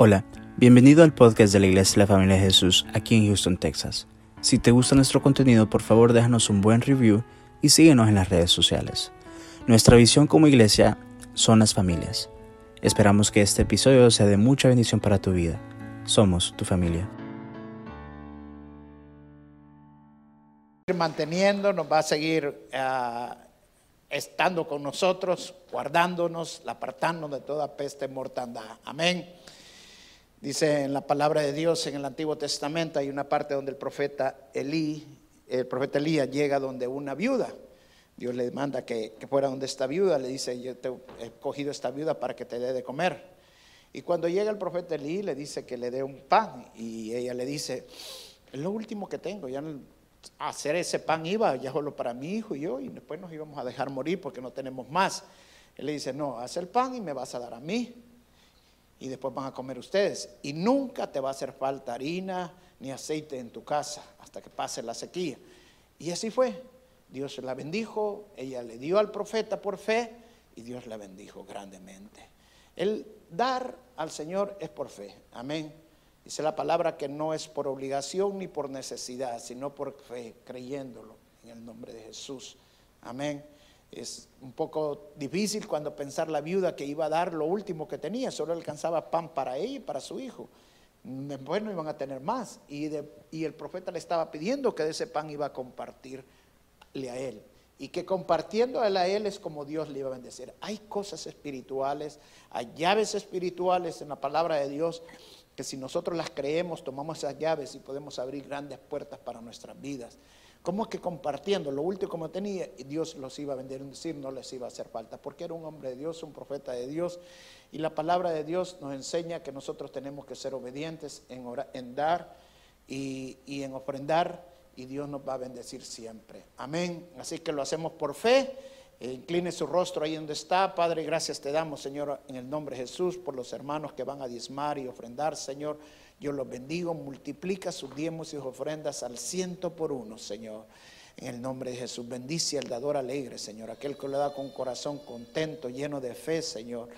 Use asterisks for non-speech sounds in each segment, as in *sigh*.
Hola, bienvenido al podcast de la Iglesia de la Familia de Jesús aquí en Houston, Texas. Si te gusta nuestro contenido, por favor déjanos un buen review y síguenos en las redes sociales. Nuestra visión como iglesia son las familias. Esperamos que este episodio sea de mucha bendición para tu vida. Somos tu familia. Manteniendo, nos va a seguir ah, estando con nosotros, guardándonos, apartándonos de toda peste mortandad. Amén. Dice en la palabra de Dios en el Antiguo Testamento hay una parte donde el profeta Elí, el profeta Elías llega donde una viuda. Dios le manda que, fuera donde esta viuda, le dice, yo te he cogido esta viuda para que te dé de comer. Y cuando llega el profeta Elí, le dice que le dé un pan. Y ella le dice, es lo último que tengo, ya hacer ese pan iba ya solo para mi hijo y yo, y después nos íbamos a dejar morir porque no tenemos más. Él le dice, no, haz el pan y me vas a dar a mí y después van a comer ustedes. Y nunca te va a hacer falta harina ni aceite en tu casa hasta que pase la sequía. Y así fue. Dios la bendijo, ella le dio al profeta por fe y Dios la bendijo grandemente. El dar al Señor es por fe. Amén. Dice la palabra que no es por obligación ni por necesidad, sino por fe, creyéndolo en el nombre de Jesús. Amén. Es un poco difícil cuando pensar la viuda que iba a dar lo último que tenía, solo alcanzaba pan para ella y para su hijo. Después no iban a tener más. Y, y el profeta le estaba pidiendo que de ese pan iba a compartirle a él. Y que compartiendo a él es como Dios le iba a bendecir. Hay cosas espirituales, hay llaves espirituales en la palabra de Dios que si nosotros las creemos, tomamos esas llaves y podemos abrir grandes puertas para nuestras vidas. ¿Cómo que compartiendo lo último que tenía, Dios los iba a decir no les iba a hacer falta? Porque era un hombre de Dios, un profeta de Dios. Y la palabra de Dios nos enseña que nosotros tenemos que ser obedientes en, dar y, en ofrendar. Y Dios nos va a bendecir siempre. Amén. Así que lo hacemos por fe. Incline su rostro ahí donde está. Padre, gracias te damos, Señor, en el nombre de Jesús, por los hermanos que van a diezmar y ofrendar, Señor. Yo los bendigo, multiplica sus diezmos y sus ofrendas al ciento por uno, Señor. En el nombre de Jesús, bendice al dador alegre, Señor, aquel que lo da con corazón contento, lleno de fe, Señor.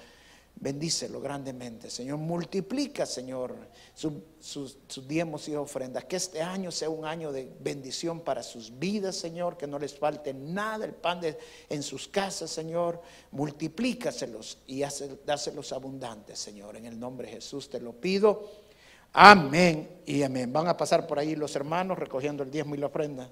Bendícelo grandemente, Señor. Multiplica, Señor, sus, diezmos y ofrendas. Que este año sea un año de bendición para sus vidas, Señor. Que no les falte nada, el pan en sus casas, Señor. Multiplícaselos y dáselos abundantes, Señor. En el nombre de Jesús te lo pido. Amén y amén. Van a pasar por ahí los hermanos recogiendo el diezmo y la ofrenda.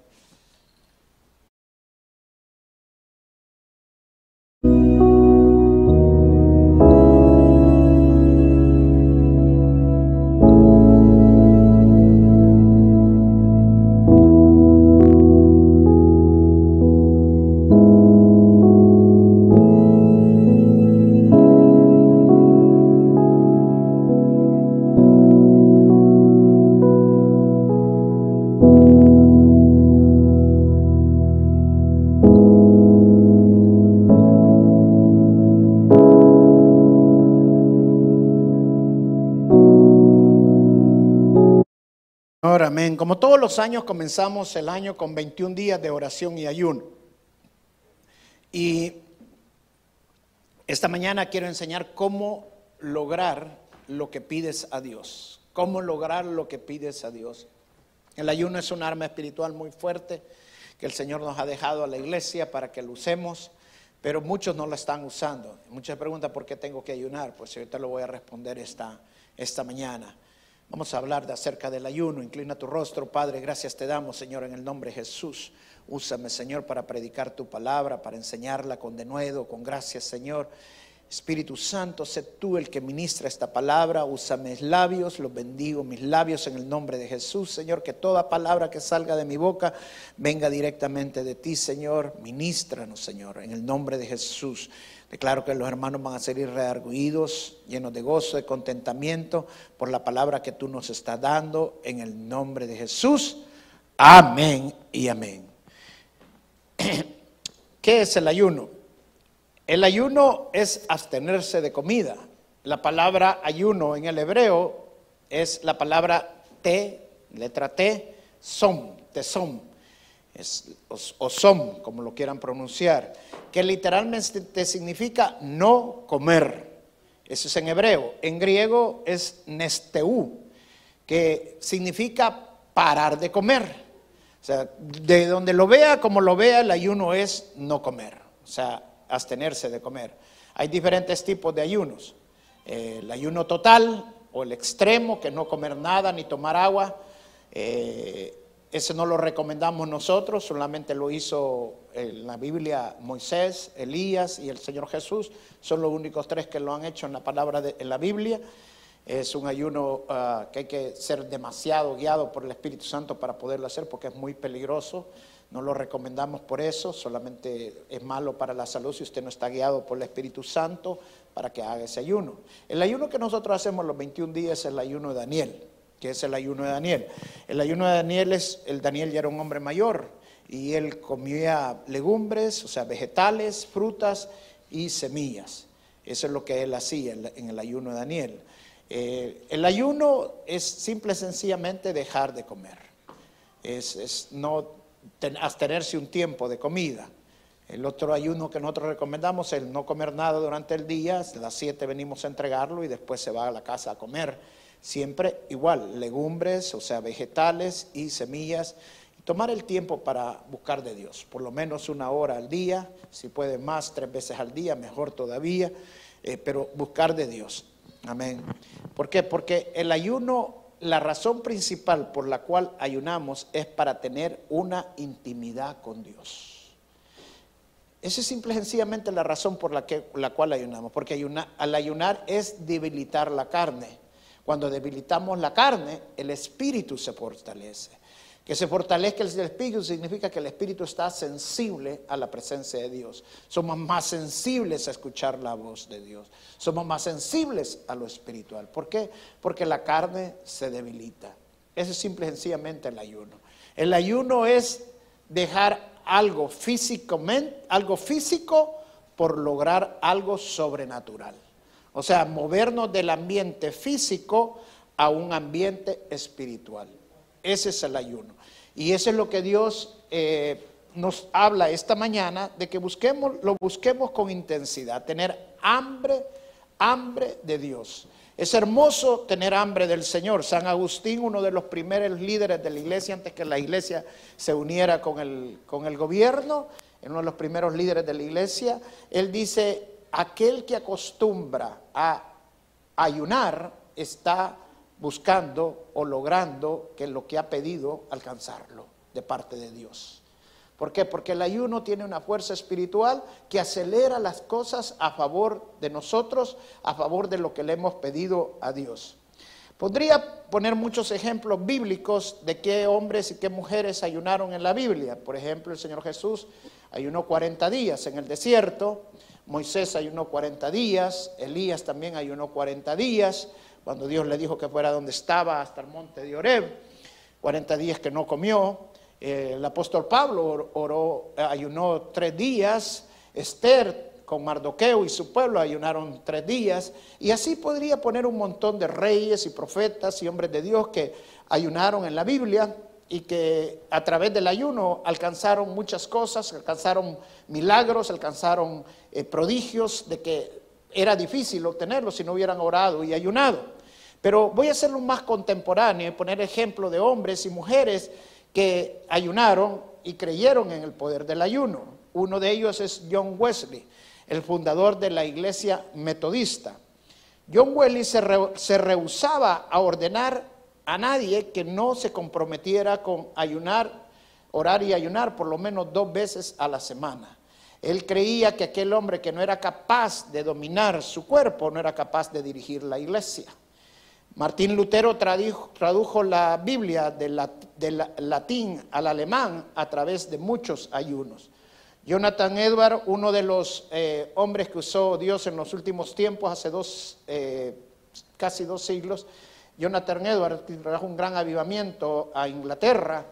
Como todos los años comenzamos el año con 21 días de oración y ayuno. Y esta mañana quiero enseñar cómo lograr lo que pides a Dios. Cómo lograr lo que pides a Dios. El ayuno es un arma espiritual muy fuerte que el Señor nos ha dejado a la iglesia para que lo usemos, pero muchos no la están usando. Muchas preguntan por qué tengo que ayunar. Pues ahorita lo voy a responder esta, esta mañana. Vamos a hablar de acerca del ayuno. Inclina tu rostro, Padre. Gracias te damos, Señor, en el nombre de Jesús. Úsame, Señor, para predicar tu palabra, para enseñarla con denuedo, con gracias, Señor. Espíritu Santo, sé tú el que ministra esta palabra. Usa mis labios, los bendigo, mis labios en el nombre de Jesús, Señor. Que toda palabra que salga de mi boca venga directamente de ti, Señor. Ministranos, Señor, en el nombre de Jesús. Declaro que los hermanos van a salir rearguidos, llenos de gozo, de contentamiento por la palabra que tú nos estás dando en el nombre de Jesús. Amén y amén. *clears throat* ¿Qué es el ayuno? El ayuno es abstenerse de comida. La palabra ayuno en el hebreo es la palabra te, letra T, som, son o, som, como lo quieran pronunciar, que literalmente significa no comer. Eso es en hebreo. En griego es nesteu, que significa parar de comer. O sea, de donde lo vea, como lo vea, el ayuno es no comer. O sea, abstenerse de comer. Hay diferentes tipos de ayunos. El ayuno total o el extremo, que no comer nada ni tomar agua. Eh, ese no lo recomendamos nosotros, solamente lo hizo en la Biblia Moisés, Elías y el Señor Jesús. Son los únicos tres que lo han hecho en la palabra en la Biblia. Es un ayuno ah, que hay que ser demasiado guiado por el Espíritu Santo para poderlo hacer porque es muy peligroso. No lo recomendamos por eso, solamente es malo para la salud si usted no está guiado por el Espíritu Santo para que haga ese ayuno. El ayuno que nosotros hacemos los 21 días es el ayuno de Daniel que es el ayuno de Daniel. El ayuno de Daniel es, el Daniel ya era un hombre mayor y él comía legumbres, o sea, vegetales, frutas y semillas. Eso es lo que él hacía en, el ayuno de Daniel. Eh, el ayuno es simple y sencillamente dejar de comer. Es, no abstenerse un tiempo de comida. El otro ayuno que nosotros recomendamos es el no comer nada durante el día, a las 7 venimos a entregarlo y después se va a la casa a comer Siempre igual, legumbres, o sea, vegetales y semillas. Y tomar el tiempo para buscar de Dios, por lo menos una hora al día, si puede más, tres veces al día, mejor todavía, eh, pero buscar de Dios. Amén. ¿Por qué? Porque el ayuno, la razón principal por la cual ayunamos es para tener una intimidad con Dios. Esa es simple y sencillamente la razón por la, que, la cual ayunamos, porque al ayunar es debilitar la carne. Cuando debilitamos la carne, el espíritu se fortalece. Que se fortalezca el espíritu significa que el espíritu está sensible a la presencia de Dios. Somos más sensibles a escuchar la voz de Dios. Somos más sensibles a lo espiritual. ¿Por qué? Porque la carne se debilita. Ese es simple y sencillamente el ayuno. El ayuno es dejar algo físicamente, algo físico por lograr algo sobrenatural. O sea, movernos del ambiente físico a un ambiente espiritual. Ese es el ayuno. Y eso es lo que Dios eh, nos habla esta mañana, de que busquemos, lo busquemos con intensidad, tener hambre, hambre de Dios. Es hermoso tener hambre del Señor. San Agustín, uno de los primeros líderes de la iglesia, antes que la iglesia se uniera con el, con el gobierno, uno de los primeros líderes de la iglesia, él dice, aquel que acostumbra a ayunar está buscando o logrando que lo que ha pedido alcanzarlo de parte de Dios. ¿Por qué? Porque el ayuno tiene una fuerza espiritual que acelera las cosas a favor de nosotros, a favor de lo que le hemos pedido a Dios. Podría poner muchos ejemplos bíblicos de qué hombres y qué mujeres ayunaron en la Biblia. Por ejemplo, el Señor Jesús ayunó 40 días en el desierto, Moisés ayunó 40 días, Elías también ayunó 40 días, cuando Dios le dijo que fuera donde estaba hasta el monte de Oreb, 40 días que no comió. Eh, el apóstol Pablo oró, ayunó tres días, Esther con Mardoqueo y su pueblo ayunaron tres días, y así podría poner un montón de reyes y profetas y hombres de Dios que ayunaron en la Biblia y que a través del ayuno alcanzaron muchas cosas, alcanzaron milagros, alcanzaron eh, prodigios de que era difícil obtenerlos si no hubieran orado y ayunado. Pero voy a hacerlo más contemporáneo y poner ejemplo de hombres y mujeres que ayunaron y creyeron en el poder del ayuno. Uno de ellos es John Wesley, el fundador de la iglesia metodista. John Wesley se, se rehusaba a ordenar a nadie que no se comprometiera con ayunar, orar y ayunar por lo menos dos veces a la semana. Él creía que aquel hombre que no era capaz de dominar su cuerpo no era capaz de dirigir la iglesia. Martín Lutero tradujo, la Biblia del latín al alemán a través de muchos ayunos. Jonathan Edward, uno de los eh, hombres que usó Dios en los últimos tiempos, hace dos, eh, casi dos siglos, Jonathan Edwards trajo un gran avivamiento a Inglaterra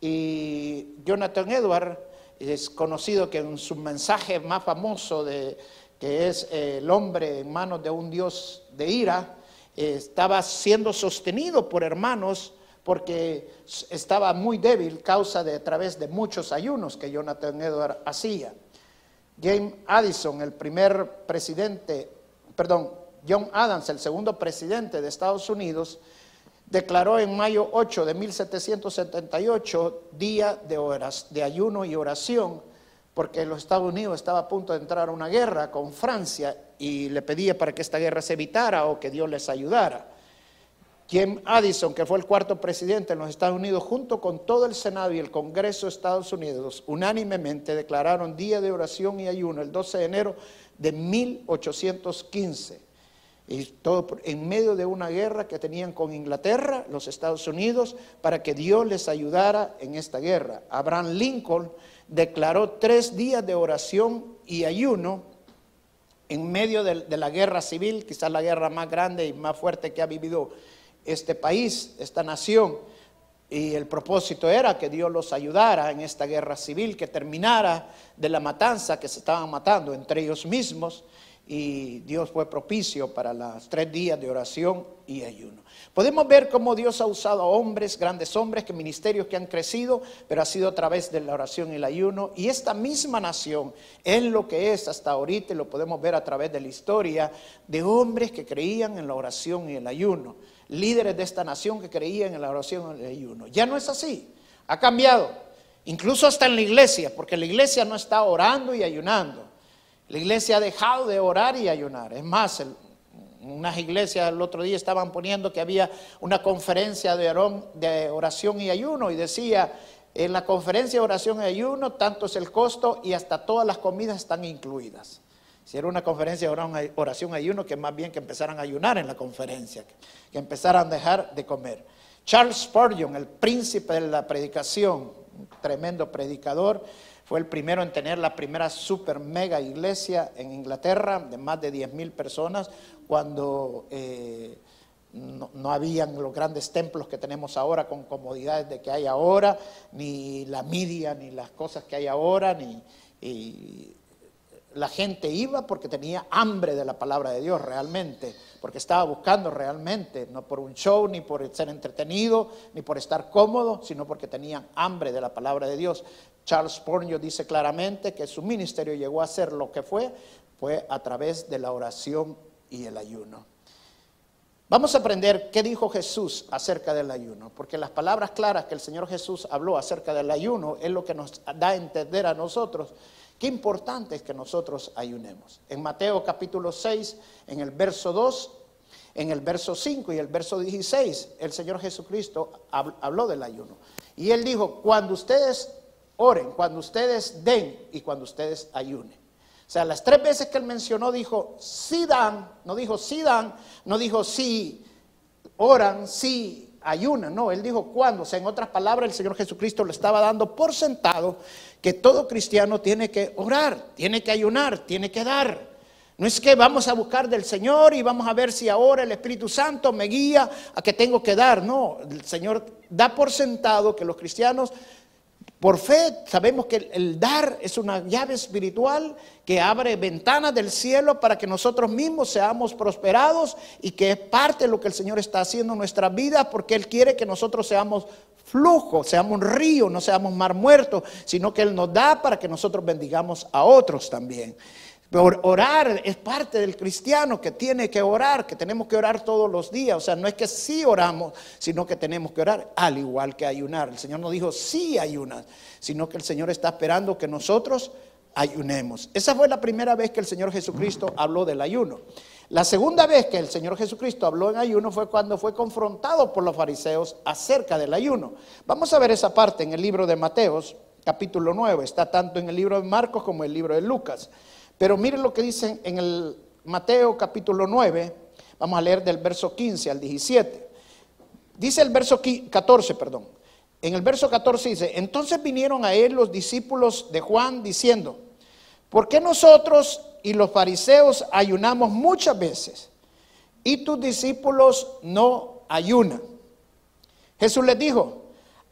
y Jonathan Edwards es conocido que en su mensaje más famoso de que es eh, el hombre en manos de un dios de ira, estaba siendo sostenido por hermanos porque estaba muy débil causa de a través de muchos ayunos que Jonathan Edwards hacía. James Addison, el primer presidente, perdón, John Adams, el segundo presidente de Estados Unidos, declaró en mayo 8 de 1778 día de, horas, de ayuno y oración, porque los Estados Unidos estaba a punto de entrar a una guerra con Francia y le pedía para que esta guerra se evitara o que Dios les ayudara. Jim Addison, que fue el cuarto presidente en los Estados Unidos, junto con todo el Senado y el Congreso de Estados Unidos, unánimemente declararon día de oración y ayuno el 12 de enero de 1815. Y todo en medio de una guerra que tenían con Inglaterra, los Estados Unidos, para que Dios les ayudara en esta guerra. Abraham Lincoln declaró tres días de oración y ayuno en medio de, la guerra civil, quizás la guerra más grande y más fuerte que ha vivido este país, esta nación. Y el propósito era que Dios los ayudara en esta guerra civil, que terminara de la matanza que se estaban matando entre ellos mismos. Y Dios fue propicio para los tres días de oración y ayuno. Podemos ver cómo Dios ha usado a hombres, grandes hombres, que ministerios que han crecido, pero ha sido a través de la oración y el ayuno. Y esta misma nación es lo que es hasta ahorita, y lo podemos ver a través de la historia, de hombres que creían en la oración y el ayuno líderes de esta nación que creían en la oración y el ayuno. Ya no es así, ha cambiado, incluso hasta en la iglesia, porque la iglesia no está orando y ayunando. La iglesia ha dejado de orar y ayunar. Es más, unas iglesias el otro día estaban poniendo que había una conferencia de oración y ayuno y decía, en la conferencia de oración y ayuno, tanto es el costo y hasta todas las comidas están incluidas. Si era una conferencia de oración ayuno, que más bien que empezaran a ayunar en la conferencia, que empezaran a dejar de comer. Charles Spurgeon, el príncipe de la predicación, un tremendo predicador, fue el primero en tener la primera super mega iglesia en Inglaterra de más de 10 mil personas, cuando eh, no, no, habían los grandes templos que tenemos ahora con comodidades de que hay ahora, ni la media, ni las cosas que hay ahora, ni la gente iba porque tenía hambre de la palabra de Dios realmente, porque estaba buscando realmente, no por un show, ni por ser entretenido, ni por estar cómodo, sino porque tenían hambre de la palabra de Dios. Charles Spurgeon dice claramente que su ministerio llegó a ser lo que fue, fue a través de la oración y el ayuno. Vamos a aprender qué dijo Jesús acerca del ayuno, porque las palabras claras que el Señor Jesús habló acerca del ayuno es lo que nos da a entender a nosotros Qué importante es que nosotros ayunemos. En Mateo capítulo 6, en el verso 2, en el verso 5 y el verso 16, el Señor Jesucristo habló del ayuno. Y él dijo, cuando ustedes oren, cuando ustedes den y cuando ustedes ayunen. O sea, las tres veces que él mencionó dijo, sí dan, no dijo sí dan, no dijo sí oran, sí ayunan, no, él dijo cuándo. O sea, en otras palabras, el Señor Jesucristo le estaba dando por sentado que todo cristiano tiene que orar, tiene que ayunar, tiene que dar. No es que vamos a buscar del Señor y vamos a ver si ahora el Espíritu Santo me guía a que tengo que dar. No, el Señor da por sentado que los cristianos por fe sabemos que el dar es una llave espiritual que abre ventanas del cielo para que nosotros mismos seamos prosperados y que es parte de lo que el Señor está haciendo en nuestra vida porque Él quiere que nosotros seamos flujo, seamos un río, no seamos mar muerto, sino que Él nos da para que nosotros bendigamos a otros también. Orar es parte del cristiano que tiene que orar, que tenemos que orar todos los días. O sea, no es que sí oramos, sino que tenemos que orar al igual que ayunar. El Señor no dijo sí ayunas, sino que el Señor está esperando que nosotros ayunemos. Esa fue la primera vez que el Señor Jesucristo habló del ayuno. La segunda vez que el Señor Jesucristo habló en ayuno fue cuando fue confrontado por los fariseos acerca del ayuno. Vamos a ver esa parte en el libro de Mateos, capítulo 9. Está tanto en el libro de Marcos como en el libro de Lucas. Pero miren lo que dicen en el Mateo capítulo 9, vamos a leer del verso 15 al 17. Dice el verso 14, perdón. En el verso 14 dice, entonces vinieron a él los discípulos de Juan diciendo, ¿por qué nosotros y los fariseos ayunamos muchas veces y tus discípulos no ayunan? Jesús les dijo,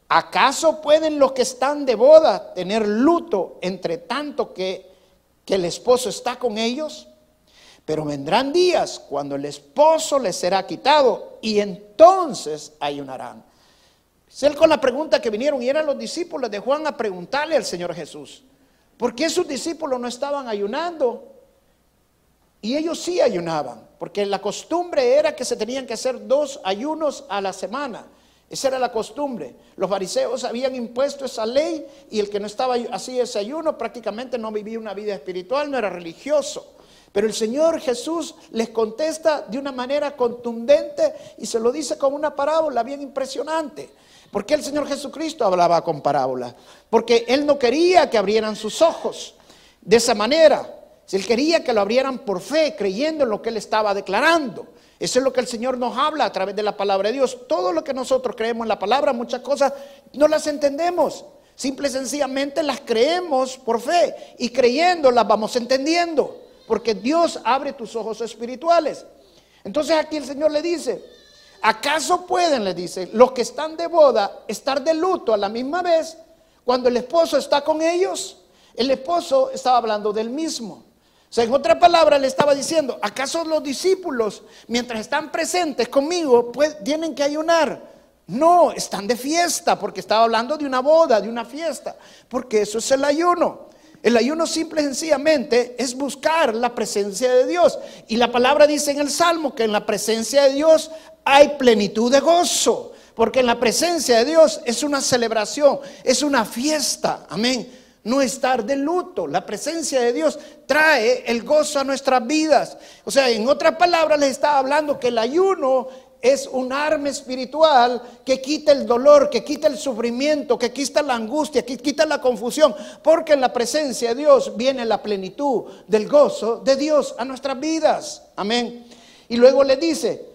¿acaso pueden los que están de boda tener luto entre tanto que que el esposo está con ellos, pero vendrán días cuando el esposo les será quitado y entonces ayunarán. Es él con la pregunta que vinieron y eran los discípulos de Juan a preguntarle al Señor Jesús, ¿por qué sus discípulos no estaban ayunando? Y ellos sí ayunaban, porque la costumbre era que se tenían que hacer dos ayunos a la semana. Esa era la costumbre. Los fariseos habían impuesto esa ley y el que no estaba así ese ayuno prácticamente no vivía una vida espiritual, no era religioso. Pero el Señor Jesús les contesta de una manera contundente y se lo dice con una parábola bien impresionante. ¿Por qué el Señor Jesucristo hablaba con parábolas? Porque Él no quería que abrieran sus ojos de esa manera. Él quería que lo abrieran por fe, creyendo en lo que Él estaba declarando. Eso es lo que el Señor nos habla a través de la palabra de Dios. Todo lo que nosotros creemos en la palabra, muchas cosas no las entendemos. Simple y sencillamente las creemos por fe y creyendo las vamos entendiendo porque Dios abre tus ojos espirituales. Entonces aquí el Señor le dice, ¿acaso pueden, le dice, los que están de boda estar de luto a la misma vez cuando el esposo está con ellos? El esposo estaba hablando del mismo. Sea, en otra palabra le estaba diciendo, ¿acaso los discípulos, mientras están presentes conmigo, pues, tienen que ayunar? No, están de fiesta, porque estaba hablando de una boda, de una fiesta, porque eso es el ayuno. El ayuno simple y sencillamente es buscar la presencia de Dios. Y la palabra dice en el Salmo que en la presencia de Dios hay plenitud de gozo. Porque en la presencia de Dios es una celebración, es una fiesta. Amén. No estar de luto. La presencia de Dios trae el gozo a nuestras vidas. O sea, en otras palabras les estaba hablando que el ayuno es un arma espiritual que quita el dolor, que quita el sufrimiento, que quita la angustia, que quita la confusión, porque en la presencia de Dios viene la plenitud del gozo de Dios a nuestras vidas. Amén. Y luego le dice,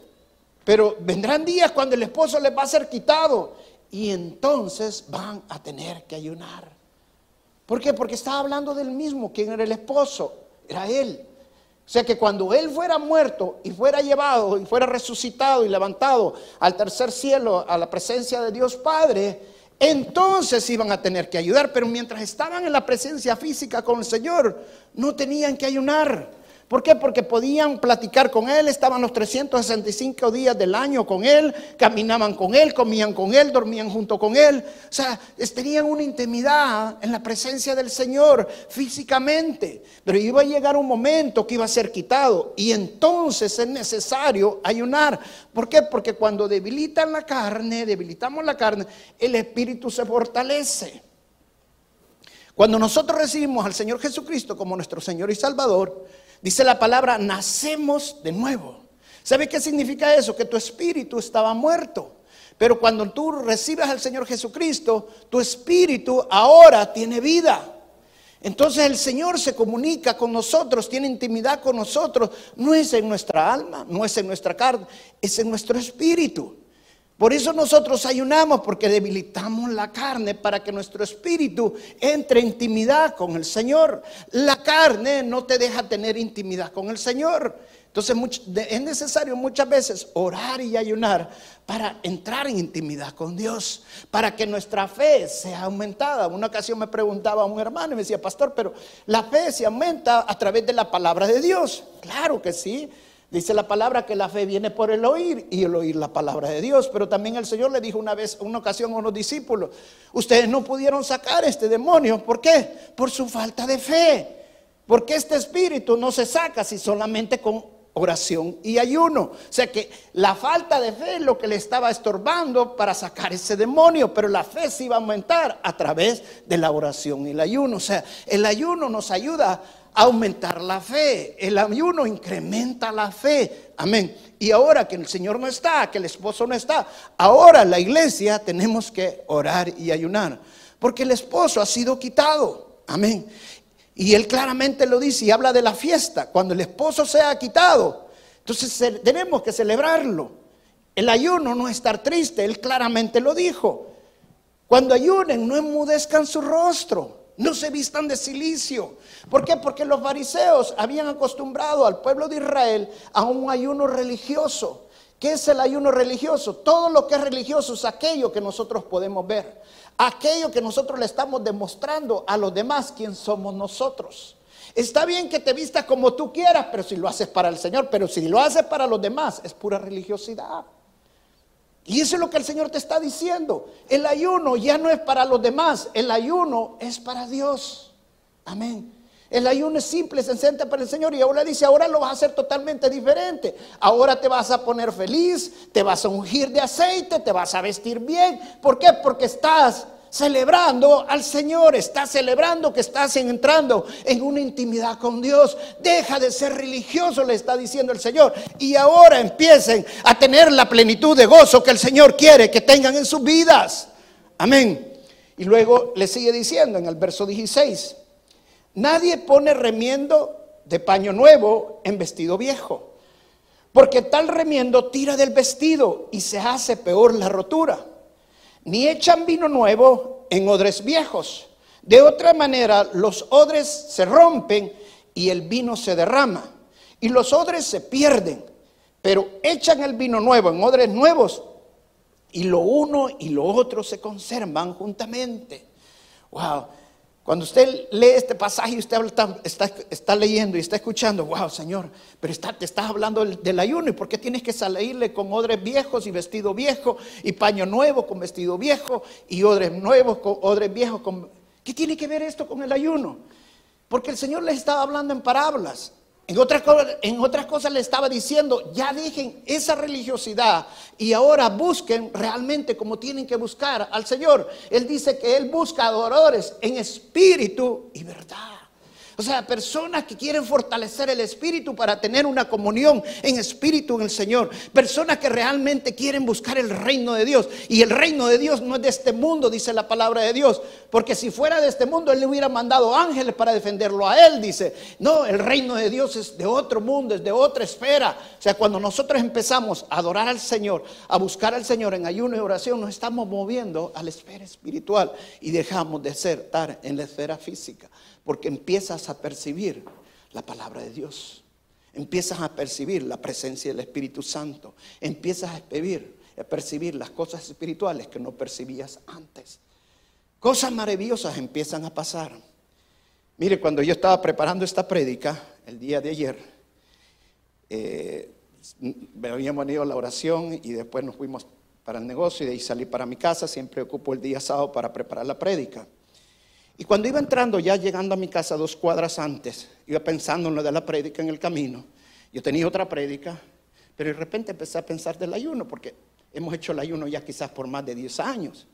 pero vendrán días cuando el esposo les va a ser quitado y entonces van a tener que ayunar. ¿Por qué? Porque estaba hablando del mismo, quien era el esposo, era él. O sea que cuando Él fuera muerto y fuera llevado y fuera resucitado y levantado al tercer cielo, a la presencia de Dios Padre, entonces iban a tener que ayudar. Pero mientras estaban en la presencia física con el Señor, no tenían que ayunar. ¿Por qué? Porque podían platicar con Él, estaban los 365 días del año con Él, caminaban con Él, comían con Él, dormían junto con Él. O sea, tenían una intimidad en la presencia del Señor físicamente. Pero iba a llegar un momento que iba a ser quitado y entonces es necesario ayunar. ¿Por qué? Porque cuando debilitan la carne, debilitamos la carne, el espíritu se fortalece. Cuando nosotros recibimos al Señor Jesucristo como nuestro Señor y Salvador, Dice la palabra, nacemos de nuevo. ¿Sabe qué significa eso? Que tu espíritu estaba muerto. Pero cuando tú recibes al Señor Jesucristo, tu espíritu ahora tiene vida. Entonces el Señor se comunica con nosotros, tiene intimidad con nosotros. No es en nuestra alma, no es en nuestra carne, es en nuestro espíritu. Por eso nosotros ayunamos, porque debilitamos la carne para que nuestro espíritu entre en intimidad con el Señor. La carne no te deja tener intimidad con el Señor. Entonces es necesario muchas veces orar y ayunar para entrar en intimidad con Dios, para que nuestra fe sea aumentada. Una ocasión me preguntaba a un hermano y me decía, pastor, pero la fe se aumenta a través de la palabra de Dios. Claro que sí. Dice la palabra que la fe viene por el oír y el oír la palabra de Dios. Pero también el Señor le dijo una vez, una ocasión a unos discípulos, ustedes no pudieron sacar este demonio. ¿Por qué? Por su falta de fe. Porque este espíritu no se saca si solamente con oración y ayuno. O sea que la falta de fe es lo que le estaba estorbando para sacar ese demonio, pero la fe se iba a aumentar a través de la oración y el ayuno. O sea, el ayuno nos ayuda aumentar la fe. El ayuno incrementa la fe. Amén. Y ahora que el Señor no está, que el esposo no está, ahora la iglesia tenemos que orar y ayunar. Porque el esposo ha sido quitado. Amén. Y él claramente lo dice y habla de la fiesta. Cuando el esposo sea quitado, entonces tenemos que celebrarlo. El ayuno no es estar triste, él claramente lo dijo. Cuando ayunen, no enmudezcan su rostro. No se vistan de silicio. ¿Por qué? Porque los fariseos habían acostumbrado al pueblo de Israel a un ayuno religioso. ¿Qué es el ayuno religioso? Todo lo que es religioso es aquello que nosotros podemos ver. Aquello que nosotros le estamos demostrando a los demás quién somos nosotros. Está bien que te vistas como tú quieras, pero si lo haces para el Señor, pero si lo haces para los demás, es pura religiosidad. Y eso es lo que el Señor te está diciendo. El ayuno ya no es para los demás, el ayuno es para Dios. Amén. El ayuno es simple, sencillo para el Señor y ahora dice, ahora lo vas a hacer totalmente diferente. Ahora te vas a poner feliz, te vas a ungir de aceite, te vas a vestir bien. ¿Por qué? Porque estás celebrando al Señor, estás celebrando que estás entrando en una intimidad con Dios. Deja de ser religioso, le está diciendo el Señor. Y ahora empiecen a tener la plenitud de gozo que el Señor quiere que tengan en sus vidas. Amén. Y luego le sigue diciendo en el verso 16, nadie pone remiendo de paño nuevo en vestido viejo, porque tal remiendo tira del vestido y se hace peor la rotura ni echan vino nuevo en odres viejos. De otra manera, los odres se rompen y el vino se derrama. Y los odres se pierden. Pero echan el vino nuevo en odres nuevos y lo uno y lo otro se conservan juntamente. Wow. Cuando usted lee este pasaje usted está, leyendo y está escuchando, wow, Señor, pero te estás hablando del, ayuno y por qué tienes que salirle con odres viejos y vestido viejo y paño nuevo con vestido viejo y odres nuevos con odres viejos con... ¿Qué tiene que ver esto con el ayuno? Porque el Señor les estaba hablando en parábolas. En otras, cosas le estaba diciendo, ya dejen esa religiosidad y ahora busquen realmente como tienen que buscar al Señor. Él dice que Él busca adoradores en espíritu y verdad. O sea, personas que quieren fortalecer el espíritu para tener una comunión en espíritu en el Señor. Personas que realmente quieren buscar el reino de Dios. Y el reino de Dios no es de este mundo, dice la palabra de Dios. Porque si fuera de este mundo, Él le hubiera mandado ángeles para defenderlo a Él, dice. No, el reino de Dios es de otro mundo, es de otra esfera. O sea, cuando nosotros empezamos a adorar al Señor, a buscar al Señor en ayuno y oración, nos estamos moviendo a la esfera espiritual y dejamos de ser, estar en la esfera física porque empiezas a percibir la palabra de Dios. Empiezas a percibir la presencia del Espíritu Santo. Empiezas a percibir, a percibir las cosas espirituales que no percibías antes. Cosas maravillosas empiezan a pasar. Mire, cuando yo estaba preparando esta prédica el día de ayer, eh, habíamos venido a la oración y después nos fuimos para el negocio y de ahí salí para mi casa. Siempre ocupo el día sábado para preparar la prédica. Y cuando iba entrando, ya llegando a mi casa dos cuadras antes, iba pensando en lo de la prédica en el camino. Yo tenía otra prédica, pero de repente empecé a pensar del ayuno, porque hemos hecho el ayuno ya quizás por más de 10 años.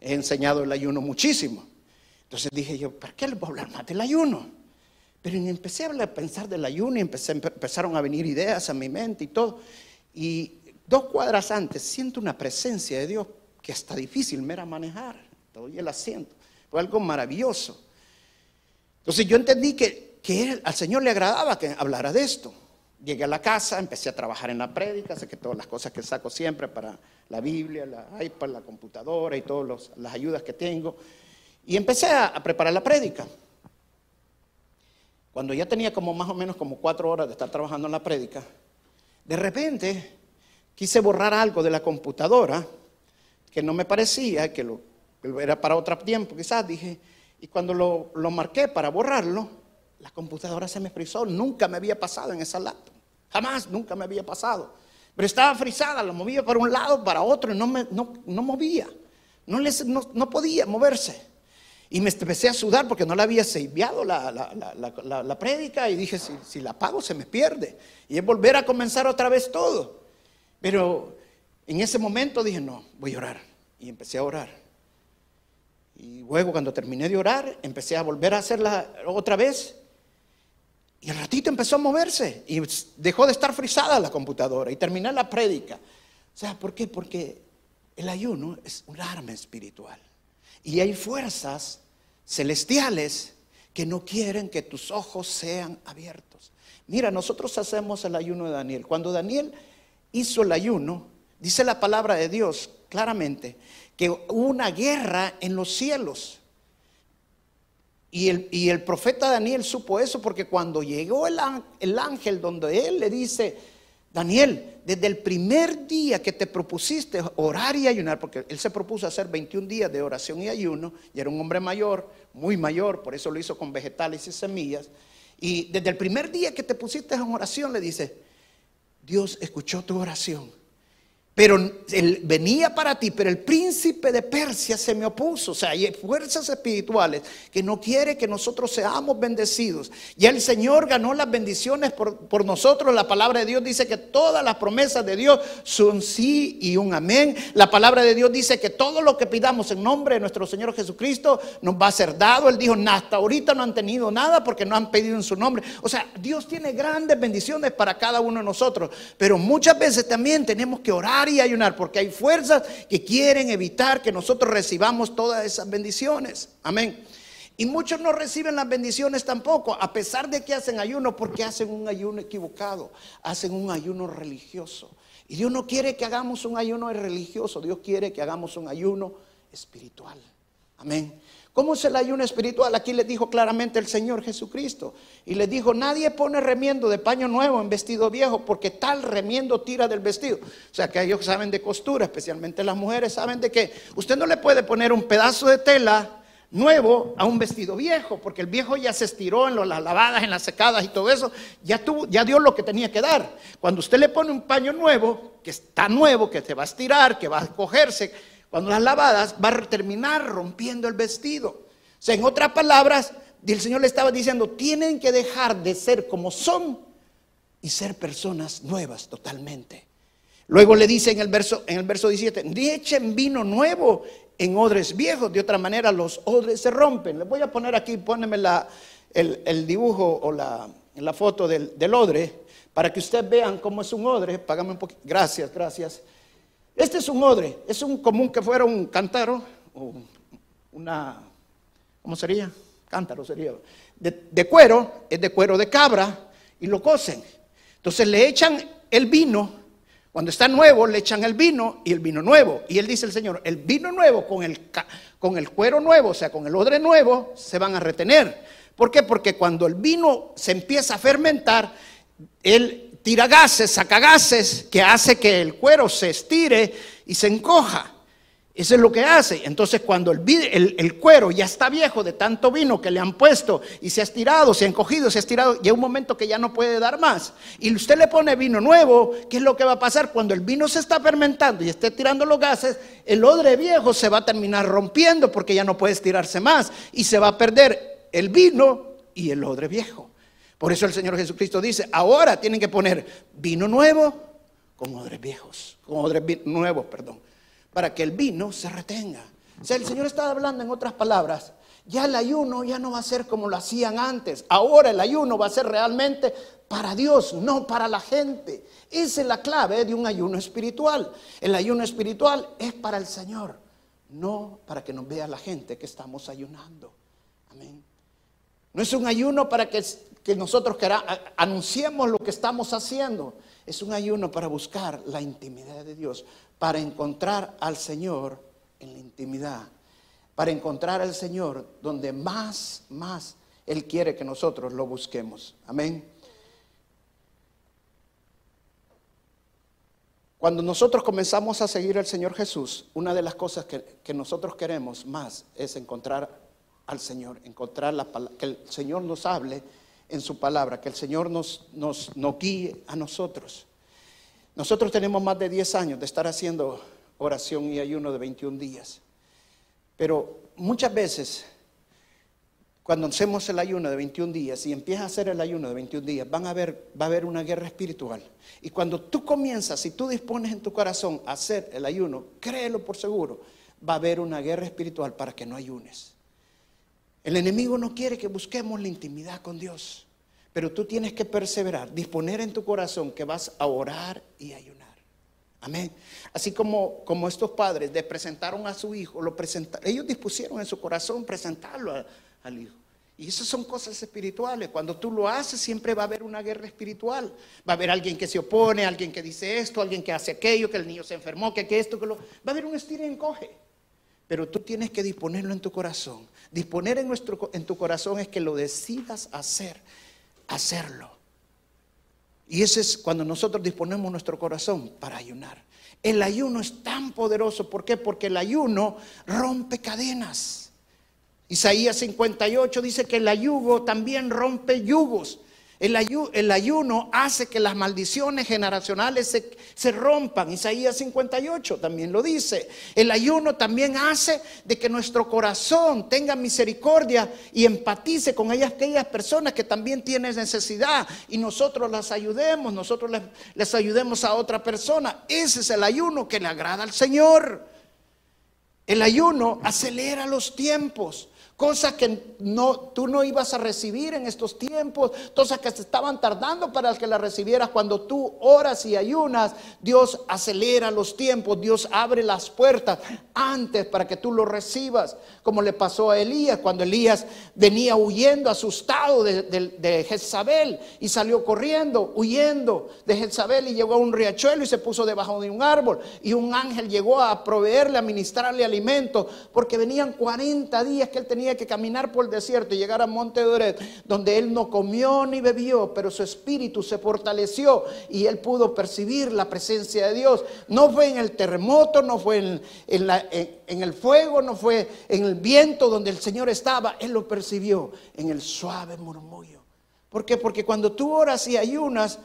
He enseñado el ayuno muchísimo. Entonces dije yo, ¿para qué les voy a hablar más del ayuno? Pero empecé a pensar del ayuno y empezaron a venir ideas a mi mente y todo. Y dos cuadras antes siento una presencia de Dios que está difícil me era manejar. Doy el asiento. Algo maravilloso. Entonces yo entendí que, que al Señor le agradaba que hablara de esto. Llegué a la casa, empecé a trabajar en la prédica, sé que todas las cosas que saco siempre para la Biblia, la iPad, la computadora y todas las ayudas que tengo. Y empecé a, preparar la prédica. Cuando ya tenía como más o menos como cuatro horas de estar trabajando en la prédica, de repente quise borrar algo de la computadora que no me parecía, que lo era para otro tiempo quizás, dije, y cuando lo, lo marqué para borrarlo, la computadora se me frizó, nunca me había pasado en esa laptop, jamás, nunca me había pasado. Pero estaba frisada, la movía para un lado, para otro, y no, me, no, no movía, no, les, no, no, podía moverse. Y me empecé a sudar porque no la había seiviado la, la, la, prédica y dije, si, si la apago se me pierde. Y es volver a comenzar otra vez todo. Pero en ese momento dije, no, voy a orar. Y empecé a orar. Y luego cuando terminé de orar, empecé a volver a hacerla otra vez. Y al ratito empezó a moverse y dejó de estar frisada la computadora y terminé la prédica. O sea, ¿por qué? Porque el ayuno es un arma espiritual. Y hay fuerzas celestiales que no quieren que tus ojos sean abiertos. Mira, nosotros hacemos el ayuno de Daniel. Cuando Daniel hizo el ayuno, dice la palabra de Dios claramente que hubo una guerra en los cielos. Y el, y el profeta Daniel supo eso porque cuando llegó el, el ángel donde él le dice, Daniel, desde el primer día que te propusiste orar y ayunar, porque él se propuso hacer 21 días de oración y ayuno, y era un hombre mayor, muy mayor, por eso lo hizo con vegetales y semillas, y desde el primer día que te pusiste en oración le dice, Dios escuchó tu oración pero él venía para ti, pero el príncipe de Persia se me opuso. O sea, hay fuerzas espirituales que no quiere que nosotros seamos bendecidos. Ya el Señor ganó las bendiciones por, por, nosotros. La palabra de Dios dice que todas las promesas de Dios son sí y un amén. La palabra de Dios dice que todo lo que pidamos en nombre de nuestro Señor Jesucristo nos va a ser dado. Él dijo, hasta ahorita no han tenido nada porque no han pedido en su nombre. O sea, Dios tiene grandes bendiciones para cada uno de nosotros. Pero muchas veces también tenemos que orar y ayunar, porque hay fuerzas que quieren evitar que nosotros recibamos todas esas bendiciones. Amén. Y muchos no reciben las bendiciones tampoco, a pesar de que hacen ayuno, porque hacen un ayuno equivocado, hacen un ayuno religioso. Y Dios no quiere que hagamos un ayuno religioso, Dios quiere que hagamos un ayuno espiritual. Amén. ¿Cómo es el ayuno espiritual? Aquí le dijo claramente el Señor Jesucristo. Y le dijo, nadie pone remiendo de paño nuevo en vestido viejo, porque tal remiendo tira del vestido. O sea que ellos saben de costura, especialmente las mujeres saben de que usted no le puede poner un pedazo de tela nuevo a un vestido viejo, porque el viejo ya se estiró en las lavadas, en las secadas y todo eso, ya, tuvo, ya dio lo que tenía que dar. Cuando usted le pone un paño nuevo, que está nuevo, que se va a estirar, que va a cogerse, cuando las lavadas, va a terminar rompiendo el vestido. O sea, en otras palabras, el Señor le estaba diciendo, tienen que dejar de ser como son y ser personas nuevas totalmente. Luego le dice en el verso, en el verso 17, ni echen vino nuevo en odres viejos, de otra manera los odres se rompen. Les voy a poner aquí, póneme la, el, dibujo o la, la foto del, del, odre, para que ustedes vean cómo es un odre. Págame un poquito. Gracias, gracias. Este es un odre, es un común que fuera un cántaro, o una, ¿cómo sería? Cántaro sería. De, cuero, es de cuero de cabra, y lo cocen. Entonces le echan el vino, cuando está nuevo le echan el vino y el vino nuevo. Y él dice el Señor, el vino nuevo con el, con el cuero nuevo, o sea, con el odre nuevo, se van a retener. ¿Por qué? Porque cuando el vino se empieza a fermentar, él tira gases, saca gases, que hace que el cuero se estire y se encoja. Eso es lo que hace. Entonces cuando el, el, cuero ya está viejo de tanto vino que le han puesto y se ha estirado, se ha encogido, se ha estirado, llega un momento que ya no puede dar más. Y usted le pone vino nuevo, ¿qué es lo que va a pasar? Cuando el vino se está fermentando y esté tirando los gases, el odre viejo se va a terminar rompiendo porque ya no puede estirarse más y se va a perder el vino y el odre viejo. Por eso el Señor Jesucristo dice, ahora tienen que poner vino nuevo con odres viejos, con odres nuevos, perdón, para que el vino se retenga. O sea, el Señor está hablando en otras palabras, ya el ayuno ya no va a ser como lo hacían antes. Ahora el ayuno va a ser realmente para Dios, no para la gente. Esa es la clave de un ayuno espiritual. El ayuno espiritual es para el Señor, no para que nos vea la gente que estamos ayunando. Amén. No es un ayuno para que que nosotros anunciemos lo que estamos haciendo. Es un ayuno para buscar la intimidad de Dios, para encontrar al Señor en la intimidad, para encontrar al Señor donde más, más Él quiere que nosotros lo busquemos. Amén. Cuando nosotros comenzamos a seguir al Señor Jesús, una de las cosas que, que nosotros queremos más es encontrar al Señor, encontrar la, que el Señor nos hable en su palabra, que el Señor nos, guíe a nosotros. Nosotros tenemos más de 10 años de estar haciendo oración y ayuno de 21 días, pero muchas veces cuando hacemos el ayuno de 21 días y empiezas a hacer el ayuno de 21 días, va a haber una guerra espiritual. Y cuando tú comienzas y tú dispones en tu corazón a hacer el ayuno, créelo por seguro, va a haber una guerra espiritual para que no ayunes. El enemigo no quiere que busquemos la intimidad con Dios, pero tú tienes que perseverar, disponer en tu corazón que vas a orar y ayunar. Amén. Así como, como estos padres le presentaron a su hijo, lo presentaron, ellos dispusieron en su corazón presentarlo al hijo. Y esas son cosas espirituales. Cuando tú lo haces, siempre va a haber una guerra espiritual. Va a haber alguien que se opone, alguien que dice esto, alguien que hace aquello, que el niño se enfermó, que, esto, que lo. Va a haber un estilo y encoge. Pero tú tienes que disponerlo en tu corazón. Disponer en, nuestro, en tu corazón es que lo decidas hacer, hacerlo. Y ese es cuando nosotros disponemos nuestro corazón para ayunar. El ayuno es tan poderoso. ¿Por qué? Porque el ayuno rompe cadenas. Isaías 58 dice que el ayuno también rompe yugos. El, ayuno hace que las maldiciones generacionales se, rompan. Isaías 58 también lo dice. El ayuno también hace de que nuestro corazón tenga misericordia y empatice con aquellas personas que también tienen necesidad y nosotros las ayudemos, nosotros les ayudemos a otra persona. Ese es el ayuno que le agrada al Señor. El ayuno acelera los tiempos. Cosas que no, tú no ibas a recibir en estos tiempos, cosas que se estaban tardando para que las recibieras. Cuando tú oras y ayunas, Dios acelera los tiempos, Dios abre las puertas antes para que tú lo recibas, como le pasó a Elías, cuando Elías venía huyendo, asustado de, de Jezabel y salió corriendo, huyendo de Jezabel y llegó a un riachuelo y se puso debajo de un árbol. Y un ángel llegó a proveerle, a ministrarle alimento, porque venían 40 días que él tenía que caminar por el desierto y llegar a Monte Doret, donde él no comió ni bebió, pero su espíritu se fortaleció y él pudo percibir la presencia de Dios. No fue en el terremoto, no fue en, en el fuego, no fue en el viento donde el Señor estaba, él lo percibió en el suave murmullo. ¿Por qué? Porque cuando tú oras y ayunas,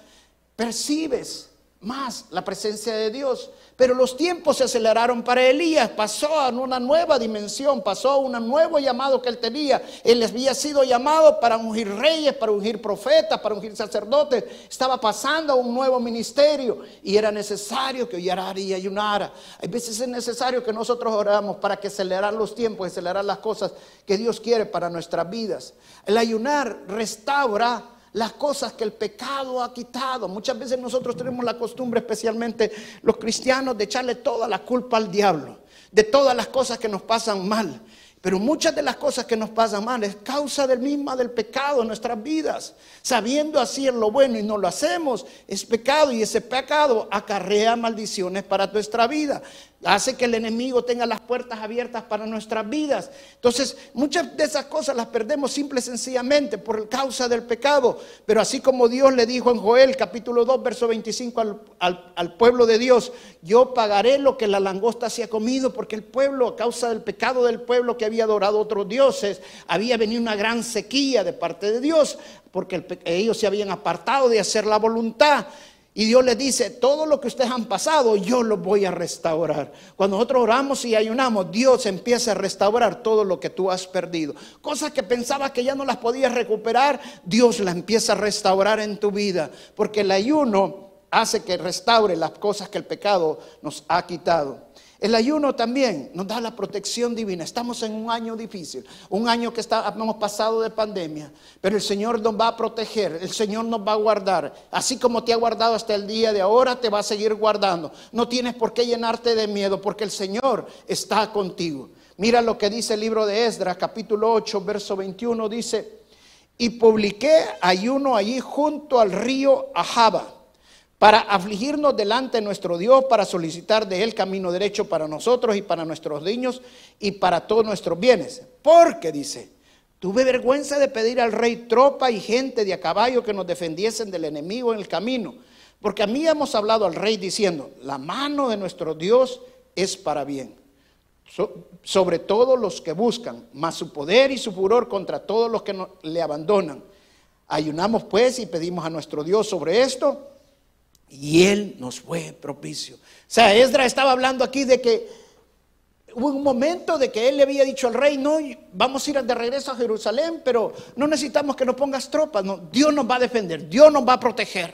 percibes más la presencia de Dios. Pero los tiempos se aceleraron para Elías, pasó a una nueva dimensión, pasó a un nuevo llamado que él tenía. Él había sido llamado para ungir reyes, para ungir profetas, para ungir sacerdotes. Estaba pasando a un nuevo ministerio y era necesario que orara y ayunara. Hay veces es necesario que nosotros oramos para que acelerar los tiempos, acelerar las cosas que Dios quiere para nuestras vidas. El ayunar restaura las cosas que el pecado ha quitado. Muchas veces nosotros tenemos la costumbre, especialmente los cristianos, de echarle toda la culpa al diablo, de todas las cosas que nos pasan mal. Pero muchas de las cosas que nos pasan mal es causa del misma del pecado en nuestras vidas. Sabiendo hacer lo bueno y no lo hacemos, es pecado y ese pecado acarrea maldiciones para nuestra vida hace que el enemigo tenga las puertas abiertas para nuestras vidas. Entonces, muchas de esas cosas las perdemos simple y sencillamente por causa del pecado. Pero así como Dios le dijo en Joel capítulo 2, verso 25 al, pueblo de Dios, yo pagaré lo que la langosta se ha comido, porque el pueblo, a causa del pecado del pueblo que había adorado otros dioses, había venido una gran sequía de parte de Dios, porque ellos se habían apartado de hacer la voluntad. Y Dios le dice, todo lo que ustedes han pasado, yo lo voy a restaurar. Cuando nosotros oramos y ayunamos, Dios empieza a restaurar todo lo que tú has perdido. Cosas que pensabas que ya no las podías recuperar, Dios las empieza a restaurar en tu vida. Porque el ayuno hace que restaure las cosas que el pecado nos ha quitado. El ayuno también nos da la protección divina. Estamos en un año difícil, un año que está, hemos pasado de pandemia, pero el Señor nos va a proteger, el Señor nos va a guardar. Así como te ha guardado hasta el día de ahora, te va a seguir guardando. No tienes por qué llenarte de miedo porque el Señor está contigo. Mira lo que dice el libro de Esdras, capítulo 8, verso 21, dice, y publiqué ayuno allí junto al río Ahaba para afligirnos delante de nuestro Dios, para solicitar de Él camino derecho para nosotros y para nuestros niños y para todos nuestros bienes. Porque dice, tuve vergüenza de pedir al rey tropa y gente de a caballo que nos defendiesen del enemigo en el camino. Porque a mí hemos hablado al rey diciendo, la mano de nuestro Dios es para bien. sobre todo los que buscan, más su poder y su furor contra todos los que le abandonan. Ayunamos pues y pedimos a nuestro Dios sobre esto y Él nos fue propicio. O sea, Esdra estaba hablando aquí de que hubo un momento de que Él le había dicho al rey, no, vamos a ir de regreso a Jerusalén, pero no necesitamos que nos pongas tropas, no, Dios nos va a defender, Dios nos va a proteger.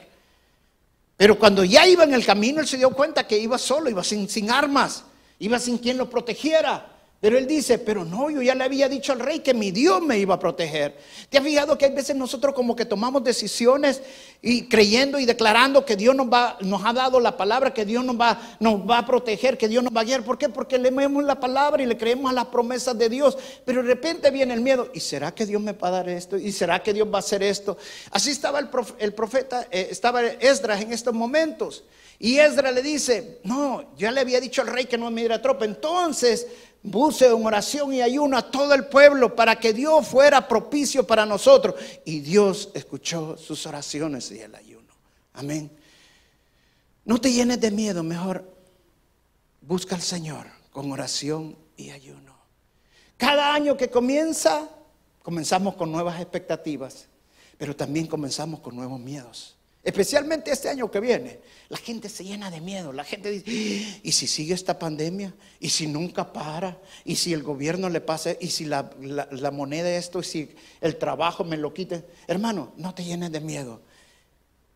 Pero cuando ya iba en el camino, Él se dio cuenta que iba solo, iba sin, sin armas, iba sin quien lo protegiera. Pero él dice, pero no, yo ya le había dicho al rey que mi Dios me iba a proteger. ¿Te has fijado que hay veces nosotros como que tomamos decisiones y creyendo y declarando que Dios nos, va, nos ha dado la palabra, que Dios nos va, nos va a proteger, que Dios nos va a guiar? ¿Por qué? Porque leemos la palabra y le creemos a las promesas de Dios. Pero de repente viene el miedo. ¿Y será que Dios me va a dar esto? ¿Y será que Dios va a hacer esto? Así estaba el, profeta, eh, estaba Esdras en estos momentos. Y Esdras le dice, no, ya le había dicho al rey que no me diera tropa. Entonces puse en oración y ayuno a todo el pueblo para que Dios fuera propicio para nosotros. Y Dios escuchó sus oraciones y el ayuno. Amén. No te llenes de miedo, mejor busca al Señor con oración y ayuno. Cada año que comienza, comenzamos con nuevas expectativas. Pero también comenzamos con nuevos miedos. Especialmente este año que viene. La gente se llena de miedo. La gente dice, ¿y si sigue esta pandemia? ¿Y si nunca para? ¿Y si el gobierno le pasa? ¿Y si la, la moneda esto? ¿Y si el trabajo me lo quite? Hermano, no te llenes de miedo.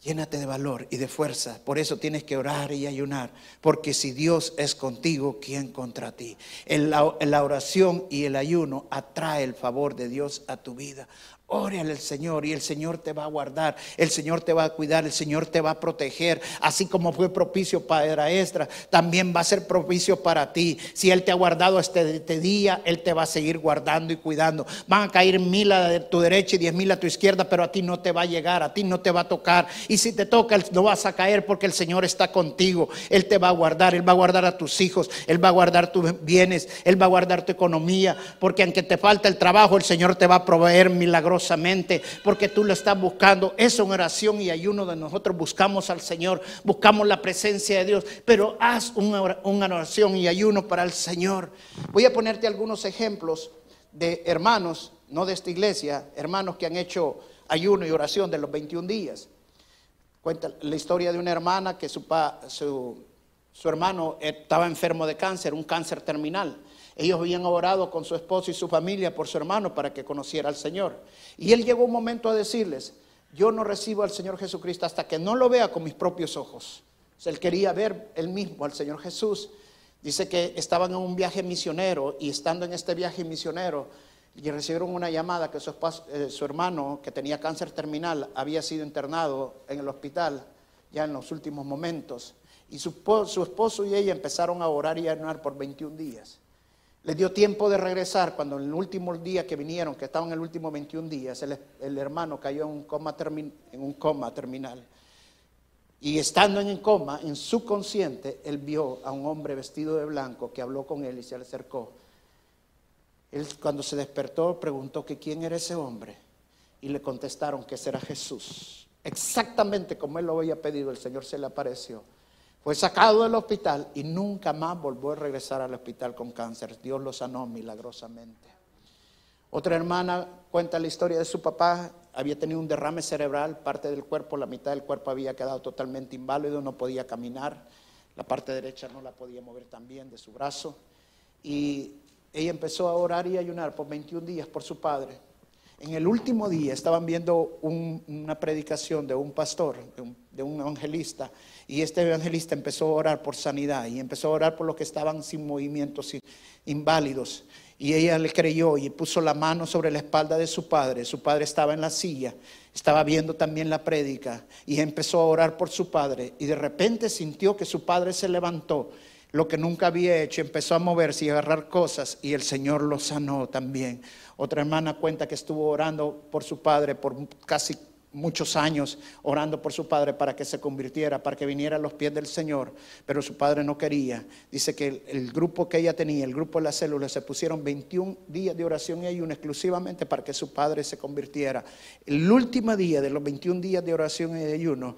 Llénate de valor y de fuerza. Por eso tienes que orar y ayunar. Porque si Dios es contigo, ¿quién contra ti? La, la, oración y el ayuno atrae el favor de Dios a tu vida. Ore al Señor y el Señor te va a guardar, el Señor te va a cuidar, el Señor te va a proteger, así como fue propicio para Estra, también va a ser propicio para ti. Si Él te ha guardado este, este, día, Él te va a seguir guardando y cuidando. Van a caer mil a tu derecha y diez mil a tu izquierda, pero a ti no te va a llegar, a ti no te va a tocar. Y si te toca, no vas a caer porque el Señor está contigo. Él te va a guardar, Él va a guardar a tus hijos, Él va a guardar tus bienes, Él va a guardar tu economía, porque aunque te falta el trabajo, el Señor te va a proveer milagrosos porque tú lo estás buscando. Eso en oración y ayuno de nosotros buscamos al Señor, buscamos la presencia de Dios, pero haz una, oración y ayuno para el Señor. Voy a ponerte algunos ejemplos de hermanos, no de esta iglesia, hermanos que han hecho ayuno y oración de los 21 días. Cuenta la historia de una hermana que su, su, su hermano estaba enfermo de cáncer, un cáncer terminal. Ellos habían orado con su esposo y su familia por su hermano para que conociera al Señor. Y él llegó un momento a decirles, yo no recibo al Señor Jesucristo hasta que no lo vea con mis propios ojos. él quería ver él mismo al Señor Jesús. Dice que estaban en un viaje misionero y estando en este viaje misionero y recibieron una llamada que su, eh, su hermano, que tenía cáncer terminal, había sido internado en el hospital ya en los últimos momentos. Y su, su esposo y ella empezaron a orar y a ayunar por 21 días. Les dio tiempo de regresar cuando en el último día que vinieron, que estaban en el último 21 días, el, hermano cayó en un, coma terminal. Y estando en el coma, en su consciente, él vio a un hombre vestido de blanco que habló con él y se le acercó. Él cuando se despertó preguntó que quién era ese hombre y le contestaron que ese era Jesús. Exactamente como él lo había pedido, el Señor se le apareció. Fue sacado del hospital y nunca más volvió a regresar al hospital con cáncer. Dios lo sanó milagrosamente. Otra hermana cuenta la historia de su papá. Había tenido un derrame cerebral, parte del cuerpo, la mitad del cuerpo había quedado totalmente inválido, no podía caminar. La parte derecha no la podía mover también de su brazo. Y ella empezó a orar y ayunar por 21 días por su padre. En el último día estaban viendo una predicación de un pastor, de un, evangelista, y este evangelista empezó a orar por sanidad y empezó a orar por los que estaban sin movimientos, inválidos. Y ella le creyó y puso la mano sobre la espalda de su padre. Su padre estaba en la silla, estaba viendo también la prédica y empezó a orar por su padre. Y de repente sintió que su padre se levantó lo que nunca había hecho, empezó a moverse y agarrar cosas y el Señor lo sanó también. Otra hermana cuenta que estuvo orando por su padre por casi muchos años, orando por su padre para que se convirtiera, para que viniera a los pies del Señor, pero su padre no quería. Dice que el, grupo que ella tenía, el grupo de las células, se pusieron 21 días de oración y ayuno exclusivamente para que su padre se convirtiera. El último día de los 21 días de oración y ayuno,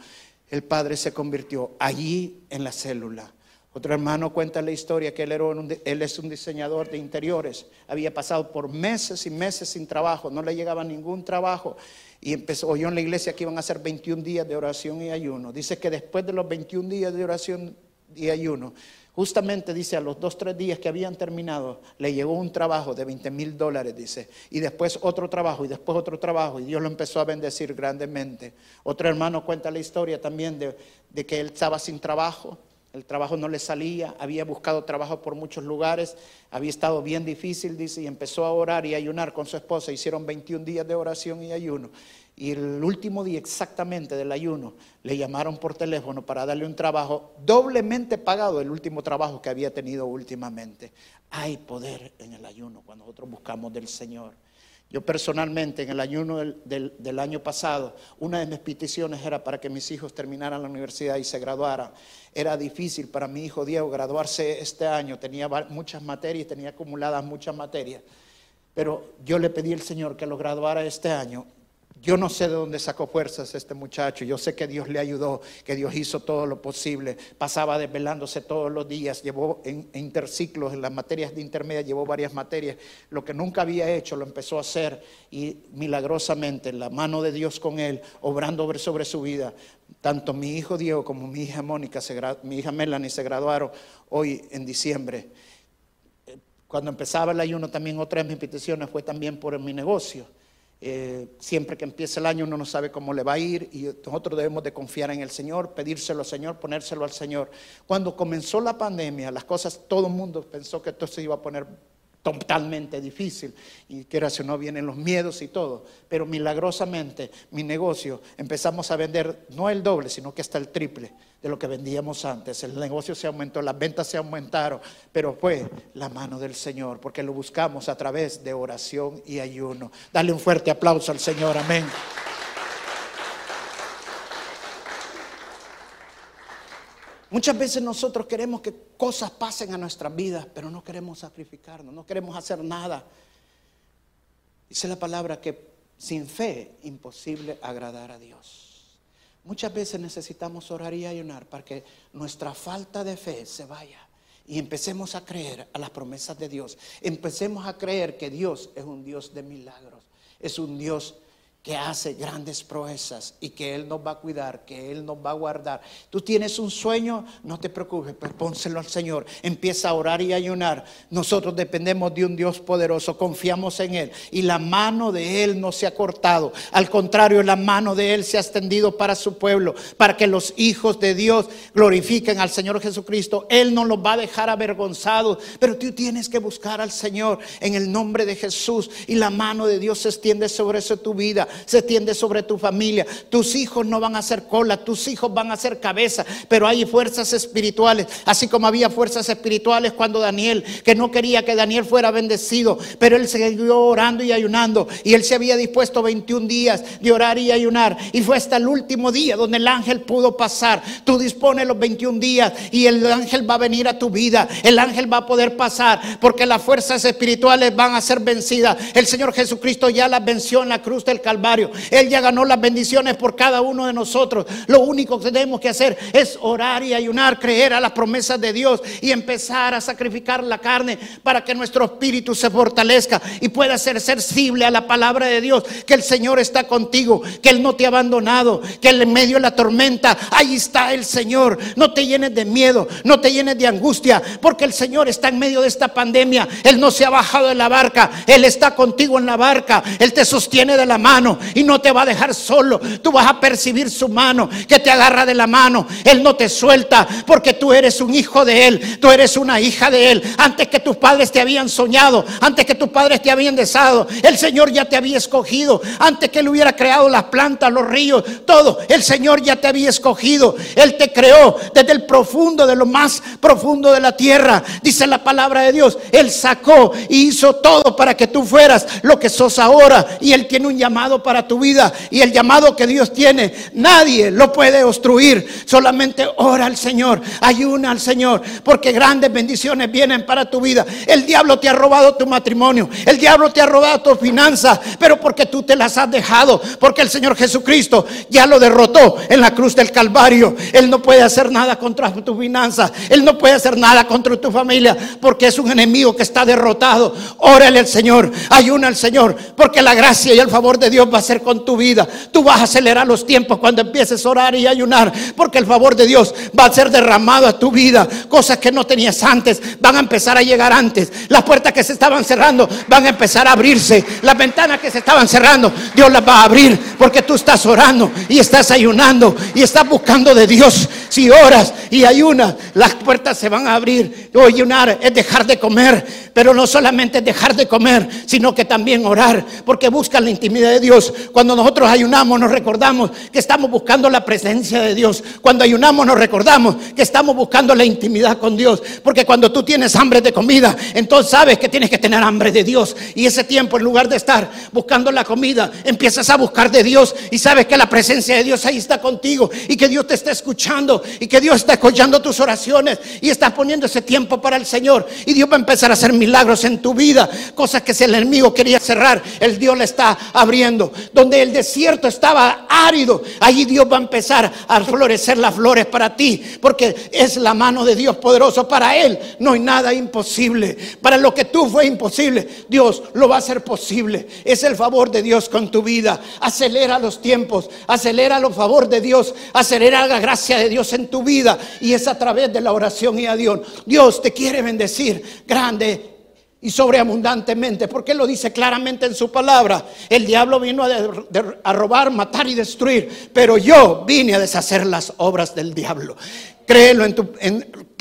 el padre se convirtió allí en la célula. Otro hermano cuenta la historia que él, era él es un diseñador de interiores. Había pasado por meses y meses sin trabajo, no le llegaba ningún trabajo. Y empezó, oyó en la iglesia que iban a hacer 21 días de oración y ayuno. Dice que después de los 21 días de oración y ayuno, justamente dice a los dos, tres días que habían terminado, le llegó un trabajo de 20 mil dólares, dice. Y después otro trabajo y después otro trabajo. Y Dios lo empezó a bendecir grandemente. Otro hermano cuenta la historia también de, de que él estaba sin trabajo el trabajo no le salía, había buscado trabajo por muchos lugares, había estado bien difícil, dice, y empezó a orar y ayunar con su esposa. Hicieron 21 días de oración y ayuno. Y el último día exactamente del ayuno le llamaron por teléfono para darle un trabajo doblemente pagado, el último trabajo que había tenido últimamente. Hay poder en el ayuno cuando nosotros buscamos del Señor. Yo personalmente, en el ayuno del, año pasado, una de mis peticiones era para que mis hijos terminaran la universidad y se graduaran. Era difícil para mi hijo Diego graduarse este año, tenía muchas materias, tenía acumuladas muchas materias. Pero yo le pedí al Señor que lo graduara este año. Yo no sé de dónde sacó fuerzas este muchacho. Yo sé que Dios le ayudó, que Dios hizo todo lo posible. Pasaba desvelándose todos los días. Llevó en, interciclos, en las materias de intermedia, llevó varias materias. Lo que nunca había hecho lo empezó a hacer y milagrosamente la mano de Dios con él, obrando sobre su vida. Tanto mi hijo Diego como mi hija Mónica, mi hija Melanie se graduaron hoy en diciembre. Cuando empezaba el ayuno, también otra de mis peticiones fue también por mi negocio eh, siempre que empieza el año uno no sabe cómo le va a ir y nosotros debemos de confiar en el Señor, pedírselo al Señor, ponérselo al Señor. Cuando comenzó la pandemia, las cosas, todo el mundo pensó que esto se iba a poner totalmente difícil y que si no vienen los miedos y todo, pero milagrosamente mi negocio empezamos a vender no el doble, sino que hasta el triple de lo que vendíamos antes. El negocio se aumentó, las ventas se aumentaron, pero fue la mano del Señor, porque lo buscamos a través de oración y ayuno. Dale un fuerte aplauso al Señor, amén. Muchas veces nosotros queremos que cosas pasen a nuestras vidas, pero no queremos sacrificarnos, no queremos hacer nada. Dice la palabra que sin fe imposible agradar a Dios. Muchas veces necesitamos orar y ayunar para que nuestra falta de fe se vaya y empecemos a creer a las promesas de Dios. Empecemos a creer que Dios es un Dios de milagros, es un Dios que hace grandes proezas y que Él nos va a cuidar, que Él nos va a guardar. Tú tienes un sueño, no te preocupes, pues pónselo al Señor. Empieza a orar y ayunar. Nosotros dependemos de un Dios poderoso, confiamos en Él y la mano de Él no se ha cortado. Al contrario, la mano de Él se ha extendido para su pueblo, para que los hijos de Dios glorifiquen al Señor Jesucristo. Él no los va a dejar avergonzados, pero tú tienes que buscar al Señor en el nombre de Jesús y la mano de Dios se extiende sobre eso tu vida se extiende sobre tu familia. Tus hijos no van a ser cola, tus hijos van a ser cabeza, pero hay fuerzas espirituales, así como había fuerzas espirituales cuando Daniel, que no quería que Daniel fuera bendecido, pero él siguió orando y ayunando y él se había dispuesto 21 días de orar y ayunar y fue hasta el último día donde el ángel pudo pasar. Tú dispones los 21 días y el ángel va a venir a tu vida, el ángel va a poder pasar porque las fuerzas espirituales van a ser vencidas. El Señor Jesucristo ya las venció en la cruz del Calvario él ya ganó las bendiciones por cada uno de nosotros. Lo único que tenemos que hacer es orar y ayunar, creer a las promesas de Dios y empezar a sacrificar la carne para que nuestro espíritu se fortalezca y pueda ser sensible a la palabra de Dios, que el Señor está contigo, que Él no te ha abandonado, que en medio de la tormenta, ahí está el Señor. No te llenes de miedo, no te llenes de angustia, porque el Señor está en medio de esta pandemia. Él no se ha bajado de la barca, Él está contigo en la barca, Él te sostiene de la mano y no te va a dejar solo. Tú vas a percibir su mano que te agarra de la mano. Él no te suelta porque tú eres un hijo de Él, tú eres una hija de Él. Antes que tus padres te habían soñado, antes que tus padres te habían deseado, el Señor ya te había escogido. Antes que Él hubiera creado las plantas, los ríos, todo, el Señor ya te había escogido. Él te creó desde el profundo, de lo más profundo de la tierra. Dice la palabra de Dios. Él sacó y hizo todo para que tú fueras lo que sos ahora. Y Él tiene un llamado para tu vida y el llamado que Dios tiene, nadie lo puede obstruir. Solamente ora al Señor, ayuna al Señor, porque grandes bendiciones vienen para tu vida. El diablo te ha robado tu matrimonio, el diablo te ha robado tus finanzas, pero porque tú te las has dejado, porque el Señor Jesucristo ya lo derrotó en la cruz del Calvario. Él no puede hacer nada contra tus finanzas, Él no puede hacer nada contra tu familia, porque es un enemigo que está derrotado. Órale al Señor, ayuna al Señor, porque la gracia y el favor de Dios va hacer con tu vida. Tú vas a acelerar los tiempos cuando empieces a orar y ayunar, porque el favor de Dios va a ser derramado a tu vida. Cosas que no tenías antes van a empezar a llegar antes. Las puertas que se estaban cerrando van a empezar a abrirse. Las ventanas que se estaban cerrando, Dios las va a abrir, porque tú estás orando y estás ayunando y estás buscando de Dios. Si oras y ayunas, las puertas se van a abrir. Ayunar es dejar de comer, pero no solamente dejar de comer, sino que también orar, porque buscan la intimidad de Dios cuando nosotros ayunamos nos recordamos que estamos buscando la presencia de Dios. Cuando ayunamos nos recordamos que estamos buscando la intimidad con Dios. Porque cuando tú tienes hambre de comida, entonces sabes que tienes que tener hambre de Dios. Y ese tiempo, en lugar de estar buscando la comida, empiezas a buscar de Dios y sabes que la presencia de Dios ahí está contigo y que Dios te está escuchando y que Dios está escuchando tus oraciones y estás poniendo ese tiempo para el Señor. Y Dios va a empezar a hacer milagros en tu vida, cosas que si el enemigo quería cerrar, el Dios le está abriendo. Donde el desierto estaba árido, allí Dios va a empezar a florecer las flores para ti, porque es la mano de Dios poderoso. Para Él no hay nada imposible. Para lo que tú fue imposible, Dios lo va a hacer posible. Es el favor de Dios con tu vida. Acelera los tiempos, acelera los favor de Dios, acelera la gracia de Dios en tu vida. Y es a través de la oración y a Dios. Dios te quiere bendecir grande y sobreabundantemente, porque lo dice claramente en su palabra. El diablo vino a, robar, matar y destruir, pero yo vine a deshacer las obras del diablo. Créelo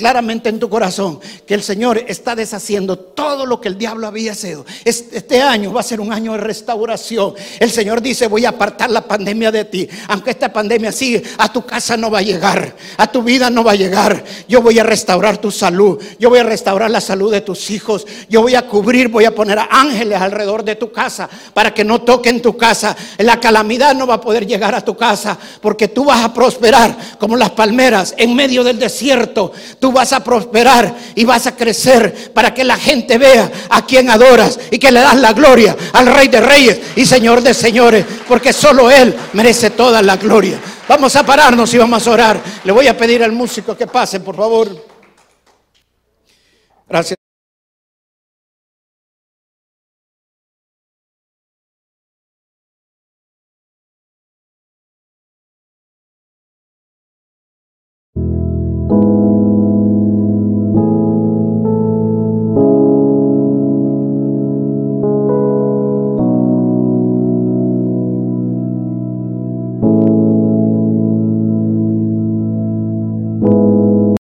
claramente en tu corazón que el Señor está deshaciendo todo lo que el diablo había hecho. Este año va a ser un año de restauración. El Señor dice, voy a apartar la pandemia de ti. Aunque esta pandemia sigue, a tu casa no va a llegar, a tu vida no va a llegar. Yo voy a restaurar tu salud, yo voy a restaurar la salud de tus hijos, yo voy a cubrir, voy a poner ángeles alrededor de tu casa para que no toquen tu casa. La calamidad no va a poder llegar a tu casa porque tú vas a prosperar como las palmeras en medio del desierto, tú vas a prosperar y vas a crecer para que la gente vea a quien adoras y que le das la gloria al Rey de Reyes y Señor de Señores, porque solo Él merece toda la gloria. Vamos a pararnos y vamos a orar. Le voy a pedir al músico que pase, por favor. Gracias.